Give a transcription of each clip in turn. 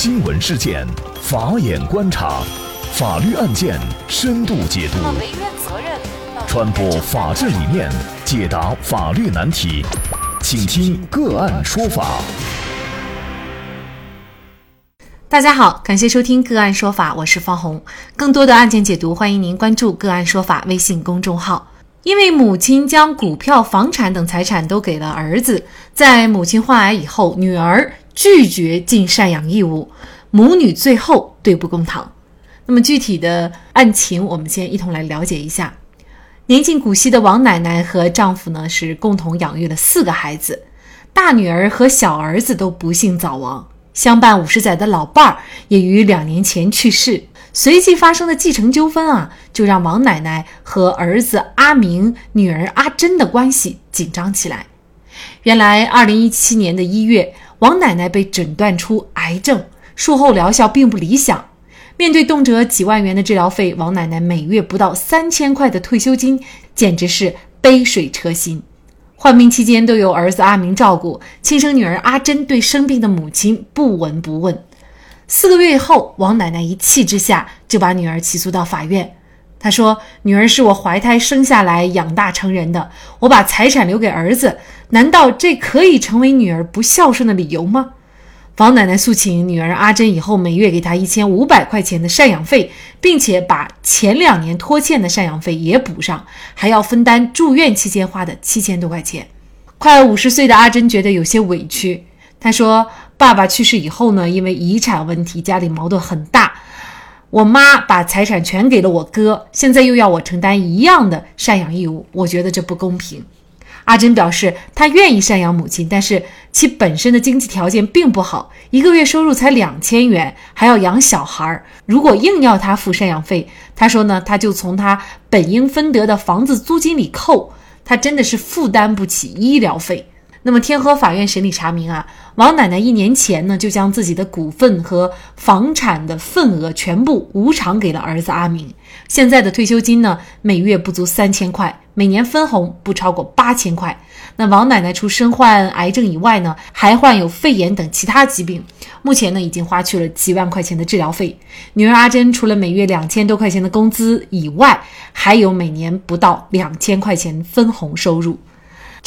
新闻事件，法眼观察，法律案件深度解读，传播法治理念，解答法律难题，请听个案说法。大家好，感谢收听个案说法，我是方红。更多的案件解读，欢迎您关注个案说法微信公众号。因为母亲将股票、房产等财产都给了儿子，在母亲患癌以后，女儿。拒绝尽赡养义务，母女最后对簿公堂。那么具体的案情，我们先一同来了解一下。年近古稀的王奶奶和丈夫呢，是共同养育了四个孩子，大女儿和小儿子都不幸早亡，相伴五十载的老伴儿也于两年前去世。随即发生的继承纠纷啊，就让王奶奶和儿子阿明、女儿阿珍的关系紧张起来。原来，二零一七年的一月。王奶奶被诊断出癌症，术后疗效并不理想。面对动辄几万元的治疗费，王奶奶每月不到三千块的退休金，简直是杯水车薪。患病期间都由儿子阿明照顾，亲生女儿阿珍对生病的母亲不闻不问。四个月后，王奶奶一气之下就把女儿起诉到法院。她说：“女儿是我怀胎生下来、养大成人的，我把财产留给儿子。”难道这可以成为女儿不孝顺的理由吗？王奶奶诉请女儿阿珍以后每月给她一千五百块钱的赡养费，并且把前两年拖欠的赡养费也补上，还要分担住院期间花的七千多块钱。快五十岁的阿珍觉得有些委屈，她说：“爸爸去世以后呢，因为遗产问题，家里矛盾很大。我妈把财产全给了我哥，现在又要我承担一样的赡养义务，我觉得这不公平。”阿珍表示，她愿意赡养母亲，但是其本身的经济条件并不好，一个月收入才两千元，还要养小孩儿。如果硬要她付赡养费，她说呢，她就从她本应分得的房子租金里扣，她真的是负担不起医疗费。那么天河法院审理查明啊，王奶奶一年前呢就将自己的股份和房产的份额全部无偿给了儿子阿明，现在的退休金呢每月不足三千块，每年分红不超过八千块。那王奶奶除身患癌症以外呢，还患有肺炎等其他疾病，目前呢已经花去了几万块钱的治疗费。女儿阿珍除了每月两千多块钱的工资以外，还有每年不到两千块钱分红收入。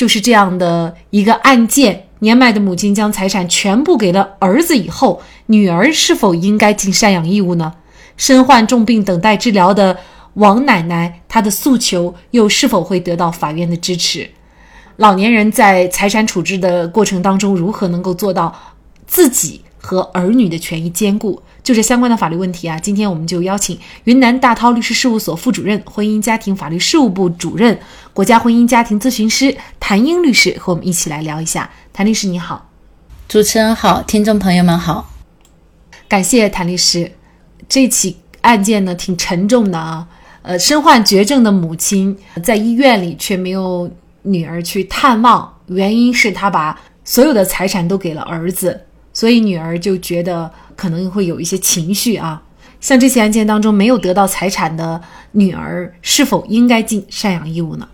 就是这样的一个案件，年迈的母亲将财产全部给了儿子以后，女儿是否应该尽赡养义务呢？身患重病等待治疗的王奶奶，她的诉求又是否会得到法院的支持？老年人在财产处置的过程当中，如何能够做到自己和儿女的权益兼顾？就这相关的法律问题啊，今天我们就邀请云南大韬律师事务所副主任、婚姻家庭法律事务部主任、国家婚姻家庭咨询师谭英律师和我们一起来聊一下。谭律师你好，主持人好，听众朋友们好，感谢谭律师。这起案件呢挺沉重的啊，呃，身患绝症的母亲在医院里却没有女儿去探望，原因是她把所有的财产都给了儿子，所以女儿就觉得。可能会有一些情绪啊，像这起案件当中没有得到财产的女儿，是否应该尽赡养义务呢？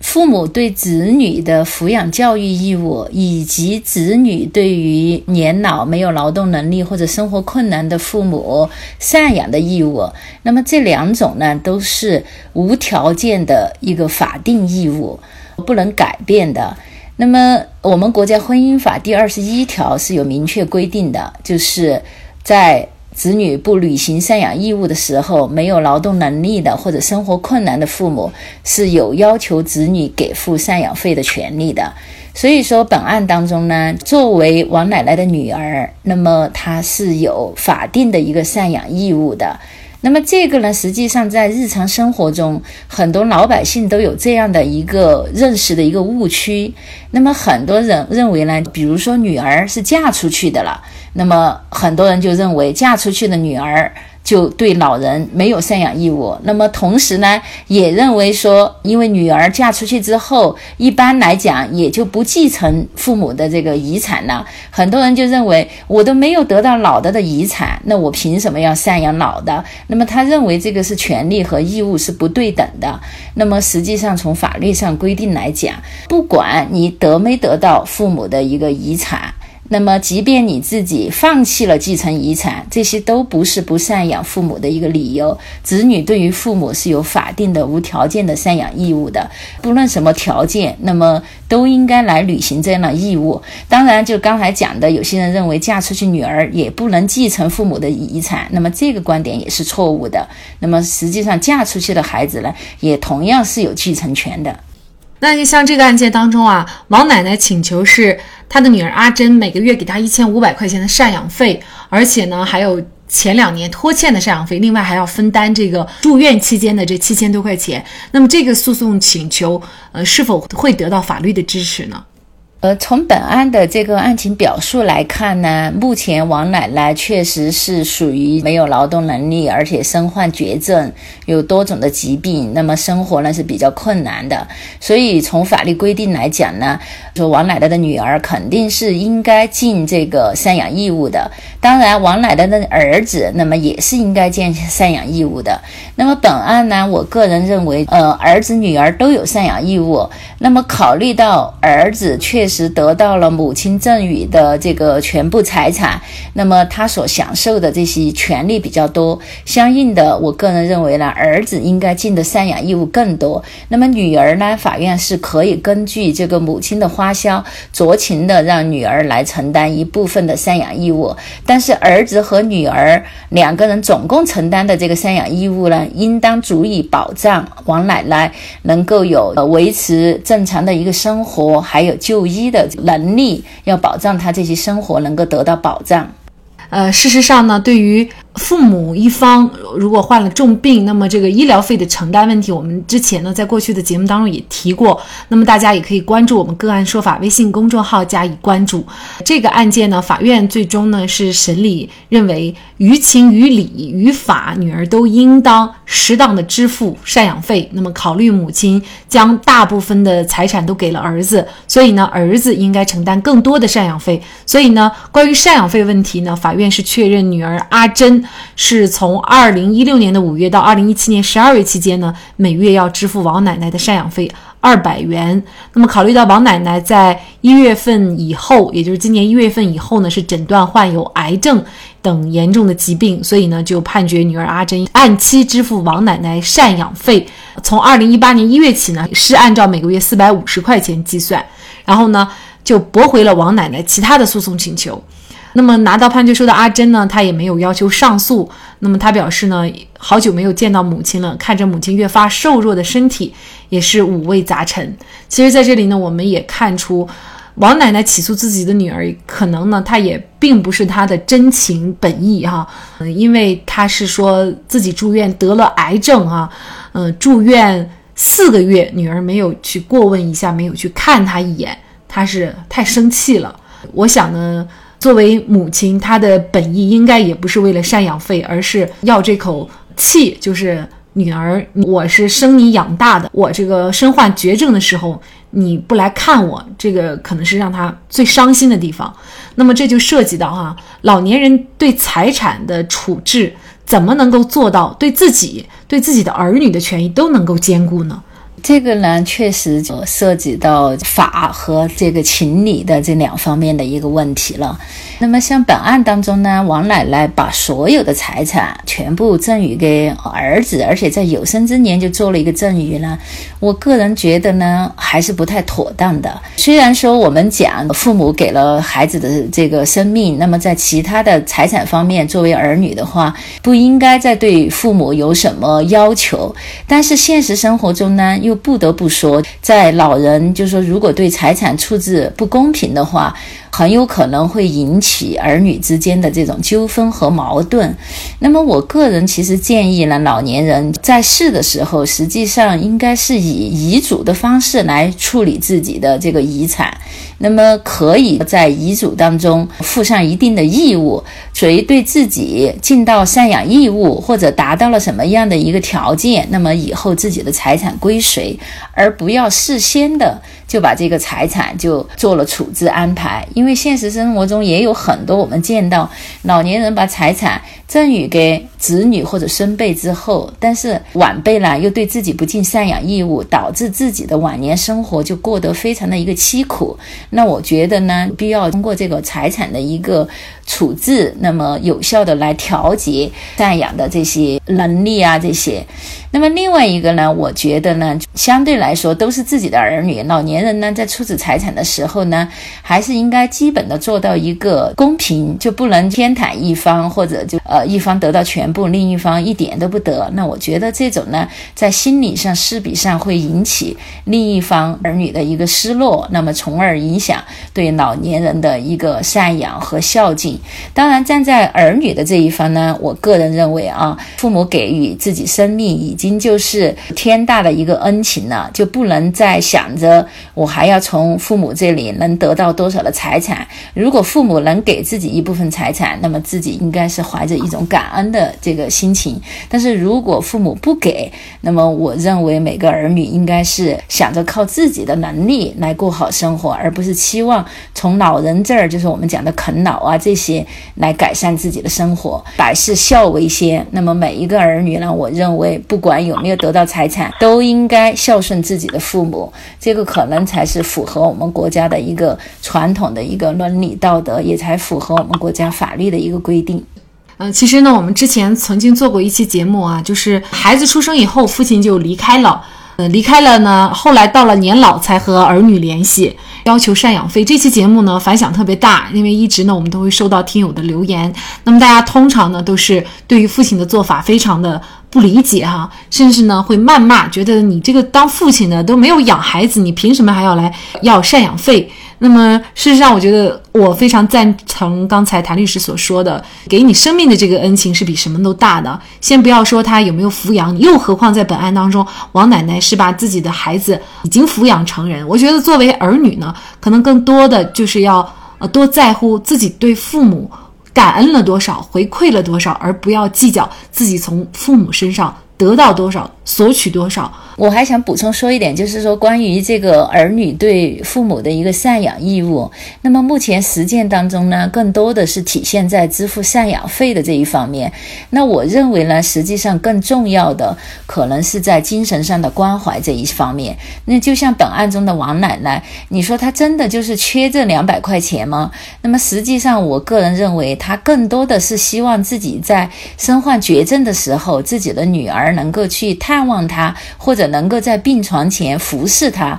父母对子女的抚养教育义务，以及子女对于年老没有劳动能力或者生活困难的父母赡养的义务，那么这两种呢，都是无条件的一个法定义务，不能改变的。那么我们国家婚姻法第二十一条是有明确规定的，就是。在子女不履行赡养义务的时候，没有劳动能力的或者生活困难的父母是有要求子女给付赡养费的权利的。所以说，本案当中呢，作为王奶奶的女儿，那么她是有法定的一个赡养义务的。那么这个呢，实际上在日常生活中，很多老百姓都有这样的一个认识的一个误区。那么很多人认为呢，比如说女儿是嫁出去的了，那么很多人就认为嫁出去的女儿。就对老人没有赡养义务。那么同时呢，也认为说，因为女儿嫁出去之后，一般来讲也就不继承父母的这个遗产了。很多人就认为，我都没有得到老的的遗产，那我凭什么要赡养老的？那么他认为这个是权利和义务是不对等的。那么实际上从法律上规定来讲，不管你得没得到父母的一个遗产。那么，即便你自己放弃了继承遗产，这些都不是不赡养父母的一个理由。子女对于父母是有法定的无条件的赡养义务的，不论什么条件，那么都应该来履行这样的义务。当然，就刚才讲的，有些人认为嫁出去女儿也不能继承父母的遗产，那么这个观点也是错误的。那么实际上，嫁出去的孩子呢，也同样是有继承权的。那你像这个案件当中啊，王奶奶请求是她的女儿阿珍每个月给她一千五百块钱的赡养费，而且呢还有前两年拖欠的赡养费，另外还要分担这个住院期间的这七千多块钱。那么这个诉讼请求，呃，是否会得到法律的支持呢？呃，从本案的这个案情表述来看呢，目前王奶奶确实是属于没有劳动能力，而且身患绝症，有多种的疾病，那么生活呢是比较困难的。所以从法律规定来讲呢，说王奶奶的女儿肯定是应该尽这个赡养义务的。当然，王奶奶的儿子那么也是应该尽赡养义务的。那么本案呢，我个人认为，呃，儿子女儿都有赡养义务。那么考虑到儿子确实。实得到了母亲赠与的这个全部财产，那么他所享受的这些权利比较多，相应的，我个人认为呢，儿子应该尽的赡养义务更多。那么女儿呢，法院是可以根据这个母亲的花销，酌情的让女儿来承担一部分的赡养义务。但是儿子和女儿两个人总共承担的这个赡养义务呢，应当足以保障王奶奶能够有维持正常的一个生活，还有就医的能力要保障他这些生活能够得到保障。呃，事实上呢，对于父母一方如果患了重病，那么这个医疗费的承担问题，我们之前呢在过去的节目当中也提过。那么大家也可以关注我们个案说法微信公众号加以关注。这个案件呢，法院最终呢是审理认为于情于理于法，女儿都应当适当的支付赡养费。那么考虑母亲将大部分的财产都给了儿子，所以呢儿子应该承担更多的赡养费。所以呢关于赡养费问题呢，法院是确认女儿阿珍。是从二零一六年的五月到二零一七年十二月期间呢，每月要支付王奶奶的赡养费二百元。那么考虑到王奶奶在一月份以后，也就是今年一月份以后呢，是诊断患有癌症等严重的疾病，所以呢，就判决女儿阿珍按期支付王奶奶赡养费。从二零一八年一月起呢，是按照每个月四百五十块钱计算，然后呢，就驳回了王奶奶其他的诉讼请求。那么拿到判决书的阿珍呢，她也没有要求上诉。那么她表示呢，好久没有见到母亲了，看着母亲越发瘦弱的身体，也是五味杂陈。其实，在这里呢，我们也看出，王奶奶起诉自己的女儿，可能呢，她也并不是她的真情本意哈。嗯，因为她是说自己住院得了癌症啊，嗯，住院四个月，女儿没有去过问一下，没有去看她一眼，她是太生气了。我想呢。作为母亲，她的本意应该也不是为了赡养费，而是要这口气，就是女儿，我是生你养大的，我这个身患绝症的时候你不来看我，这个可能是让她最伤心的地方。那么这就涉及到哈，老年人对财产的处置，怎么能够做到对自己、对自己的儿女的权益都能够兼顾呢？这个呢，确实就涉及到法和这个情理的这两方面的一个问题了。那么像本案当中呢，王奶奶把所有的财产全部赠与给儿子，而且在有生之年就做了一个赠与呢，我个人觉得呢，还是不太妥当的。虽然说我们讲父母给了孩子的这个生命，那么在其他的财产方面，作为儿女的话，不应该再对父母有什么要求。但是现实生活中呢，又不得不说，在老人就是说，如果对财产处置不公平的话，很有可能会引起儿女之间的这种纠纷和矛盾。那么，我个人其实建议呢，老年人在世的时候，实际上应该是以遗嘱的方式来处理自己的这个遗产。那么，可以在遗嘱当中附上一定的义务，谁对自己尽到赡养义务，或者达到了什么样的一个条件，那么以后自己的财产归谁，而不要事先的。就把这个财产就做了处置安排。因为现实生活中也有很多我们见到老年人把财产赠与给子女或者孙辈之后，但是晚辈呢又对自己不尽赡养义务，导致自己的晚年生活就过得非常的一个凄苦。那我觉得呢，必要通过这个财产的一个处置，那么有效的来调节赡养的这些能力啊，这些。那么另外一个呢，我觉得呢，相对来说都是自己的儿女，老年年人呢在处置财产的时候呢，还是应该基本的做到一个公平，就不能偏袒一方，或者就呃一方得到全部，另一方一点都不得。那我觉得这种呢，在心理上、势比上会引起另一方儿女的一个失落，那么从而影响对老年人的一个赡养和孝敬。当然，站在儿女的这一方呢，我个人认为啊，父母给予自己生命。已经就是天大的一个恩情了，就不能再想着我还要从父母这里能得到多少的财产。如果父母能给自己一部分财产，那么自己应该是怀着一种感恩的这个心情。但是如果父母不给，那么我认为每个儿女应该是想着靠自己的能力来过好生活，而不是期望从老人这儿，就是我们讲的啃老啊这些来改善自己的生活。百事孝为先，那么每一个儿女呢，我认为不管。有没有得到财产，都应该孝顺自己的父母，这个可能才是符合我们国家的一个传统的一个伦理道德，也才符合我们国家法律的一个规定。嗯，其实呢，我们之前曾经做过一期节目啊，就是孩子出生以后，父亲就离开了。呃，离开了呢，后来到了年老才和儿女联系，要求赡养费。这期节目呢反响特别大，因为一直呢我们都会收到听友的留言。那么大家通常呢都是对于父亲的做法非常的不理解哈，甚至呢会谩骂，觉得你这个当父亲的都没有养孩子，你凭什么还要来要赡养费？那么，事实上，我觉得我非常赞成刚才谭律师所说的，给你生命的这个恩情是比什么都大的。先不要说他有没有抚养你，又何况在本案当中，王奶奶是把自己的孩子已经抚养成人。我觉得作为儿女呢，可能更多的就是要呃多在乎自己对父母感恩了多少，回馈了多少，而不要计较自己从父母身上得到多少，索取多少。我还想补充说一点，就是说关于这个儿女对父母的一个赡养义务。那么目前实践当中呢，更多的是体现在支付赡养费的这一方面。那我认为呢，实际上更重要的可能是在精神上的关怀这一方面。那就像本案中的王奶奶，你说她真的就是缺这两百块钱吗？那么实际上，我个人认为，她更多的是希望自己在身患绝症的时候，自己的女儿能够去探看望他，或者。能够在病床前服侍他，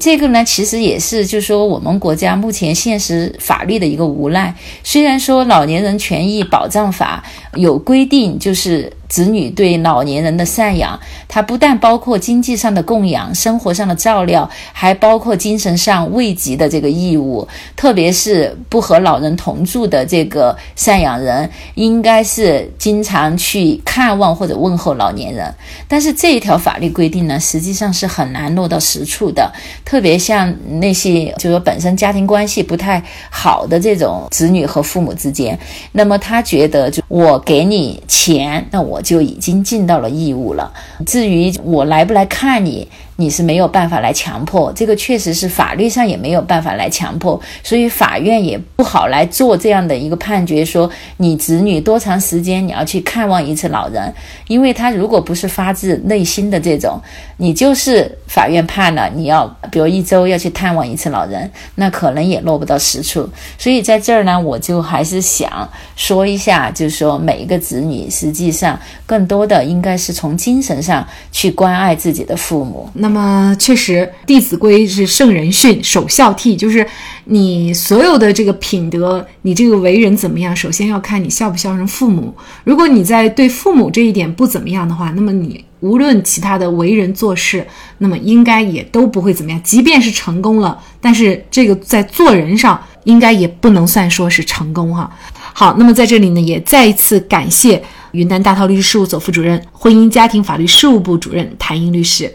这个呢，其实也是，就是说我们国家目前现实法律的一个无奈。虽然说《老年人权益保障法》有规定，就是。子女对老年人的赡养，它不但包括经济上的供养、生活上的照料，还包括精神上慰藉的这个义务。特别是不和老人同住的这个赡养人，应该是经常去看望或者问候老年人。但是这一条法律规定呢，实际上是很难落到实处的。特别像那些就说本身家庭关系不太好的这种子女和父母之间，那么他觉得就我给你钱，那我。我就已经尽到了义务了。至于我来不来看你，你是没有办法来强迫，这个确实是法律上也没有办法来强迫，所以法院也不好来做这样的一个判决，说你子女多长时间你要去看望一次老人，因为他如果不是发自内心的这种，你就是法院判了你要，比如一周要去探望一次老人，那可能也落不到实处。所以在这儿呢，我就还是想说一下，就是说每一个子女实际上更多的应该是从精神上去关爱自己的父母。那么确实，《弟子规》是圣人训，首孝悌，就是你所有的这个品德，你这个为人怎么样，首先要看你孝不孝顺父母。如果你在对父母这一点不怎么样的话，那么你无论其他的为人做事，那么应该也都不会怎么样。即便是成功了，但是这个在做人上，应该也不能算说是成功哈。好，那么在这里呢，也再一次感谢云南大韬律师事务所副主任、婚姻家庭法律事务部主任谭英律师。